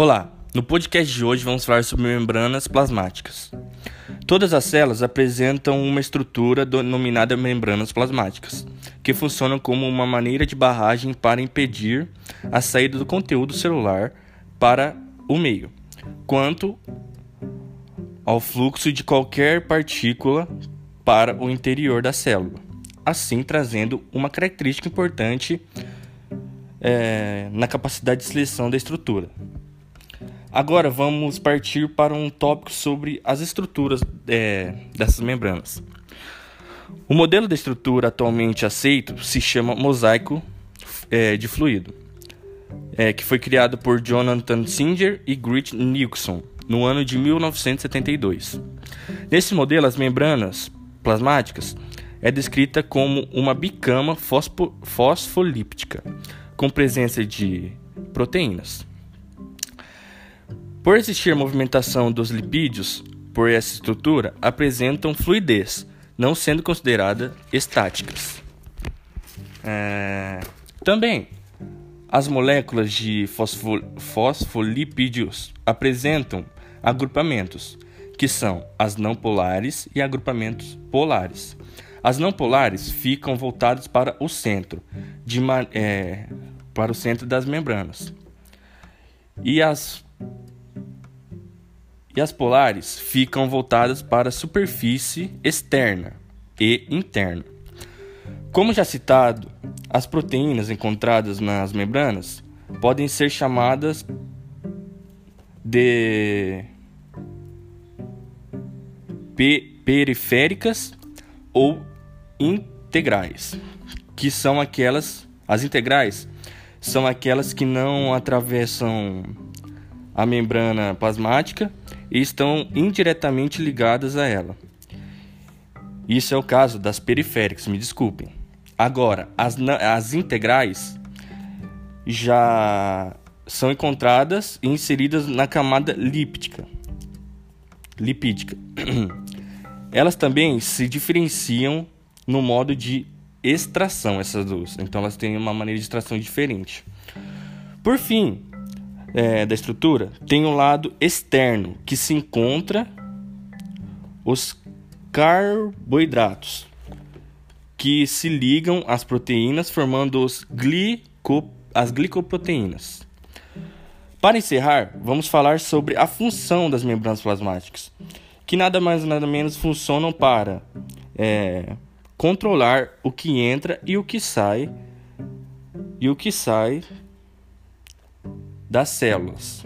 Olá, no podcast de hoje vamos falar sobre membranas plasmáticas. Todas as células apresentam uma estrutura denominada membranas plasmáticas, que funcionam como uma maneira de barragem para impedir a saída do conteúdo celular para o meio, quanto ao fluxo de qualquer partícula para o interior da célula, assim trazendo uma característica importante é, na capacidade de seleção da estrutura. Agora vamos partir para um tópico sobre as estruturas é, dessas membranas. O modelo de estrutura atualmente aceito se chama mosaico é, de fluido, é, que foi criado por Jonathan Singer e Grit Nixon no ano de 1972. Nesse modelo, as membranas plasmáticas é descrita como uma bicama fosfo fosfolíptica com presença de proteínas. Por existir movimentação dos lipídios por essa estrutura, apresentam fluidez, não sendo consideradas estáticas. É... Também, as moléculas de fosfo... fosfolipídios apresentam agrupamentos, que são as não polares e agrupamentos polares. As não polares ficam voltadas para o centro, de, é, para o centro das membranas. E as e as polares ficam voltadas para a superfície externa e interna. Como já citado, as proteínas encontradas nas membranas podem ser chamadas de periféricas ou integrais, que são aquelas as integrais são aquelas que não atravessam a membrana plasmática e estão indiretamente ligadas a ela. Isso é o caso das periféricas, me desculpem. Agora, as, as integrais já são encontradas e inseridas na camada líptica. lipídica. Elas também se diferenciam no modo de extração, essas duas. Então, elas têm uma maneira de extração diferente. Por fim, é, da estrutura, tem o um lado externo, que se encontra os carboidratos, que se ligam às proteínas, formando os glico, as glicoproteínas. Para encerrar, vamos falar sobre a função das membranas plasmáticas, que nada mais nada menos funcionam para é, controlar o que entra e o que sai, e o que sai das células.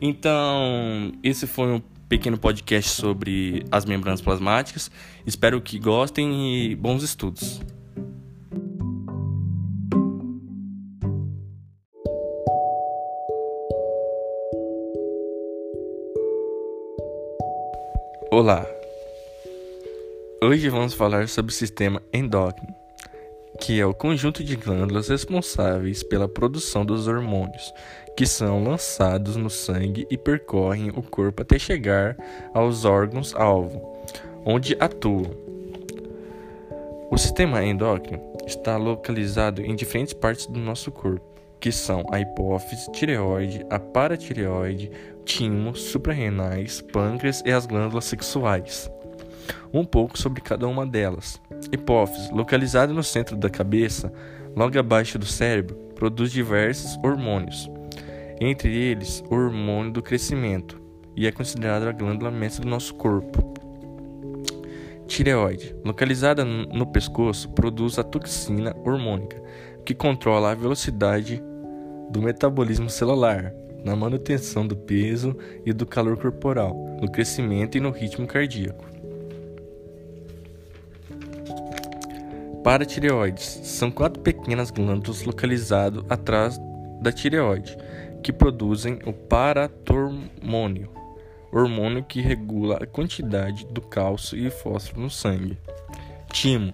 Então, esse foi um pequeno podcast sobre as membranas plasmáticas. Espero que gostem e bons estudos. Olá! Hoje vamos falar sobre o sistema endócrino que é o conjunto de glândulas responsáveis pela produção dos hormônios, que são lançados no sangue e percorrem o corpo até chegar aos órgãos-alvo, onde atuam. O sistema endócrino está localizado em diferentes partes do nosso corpo, que são a hipófise, tireoide, a paratireoide, timo, suprarrenais, pâncreas e as glândulas sexuais. Um pouco sobre cada uma delas. Hipófise, localizada no centro da cabeça, logo abaixo do cérebro, produz diversos hormônios, entre eles o hormônio do crescimento, e é considerada a glândula mestra do nosso corpo. Tireoide, localizada no pescoço, produz a toxina hormônica, que controla a velocidade do metabolismo celular, na manutenção do peso e do calor corporal, no crescimento e no ritmo cardíaco. Paratireoides são quatro pequenas glândulas localizadas atrás da tireoide, que produzem o paratormônio, hormônio que regula a quantidade do cálcio e fósforo no sangue. Timo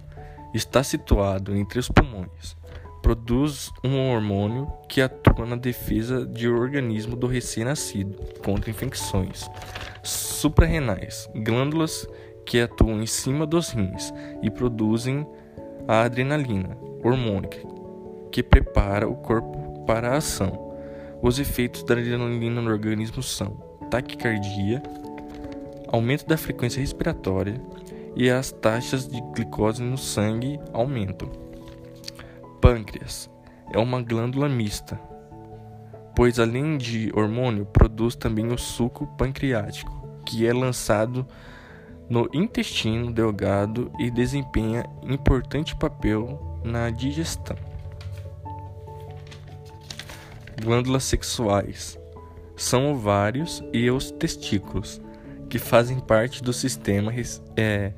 está situado entre os pulmões. Produz um hormônio que atua na defesa do organismo do recém-nascido contra infecções. Suprarrenais, glândulas que atuam em cima dos rins e produzem a adrenalina, hormônio que prepara o corpo para a ação. Os efeitos da adrenalina no organismo são taquicardia, aumento da frequência respiratória e as taxas de glicose no sangue aumentam. Pâncreas é uma glândula mista, pois além de hormônio, produz também o suco pancreático, que é lançado no intestino delgado e desempenha importante papel na digestão. Glândulas sexuais são ovários e os testículos, que fazem parte do sistema é,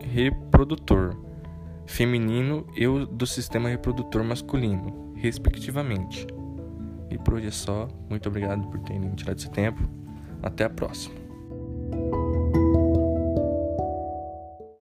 reprodutor feminino e do sistema reprodutor masculino, respectivamente. E por hoje é só. Muito obrigado por terem tirado esse tempo. Até a próxima.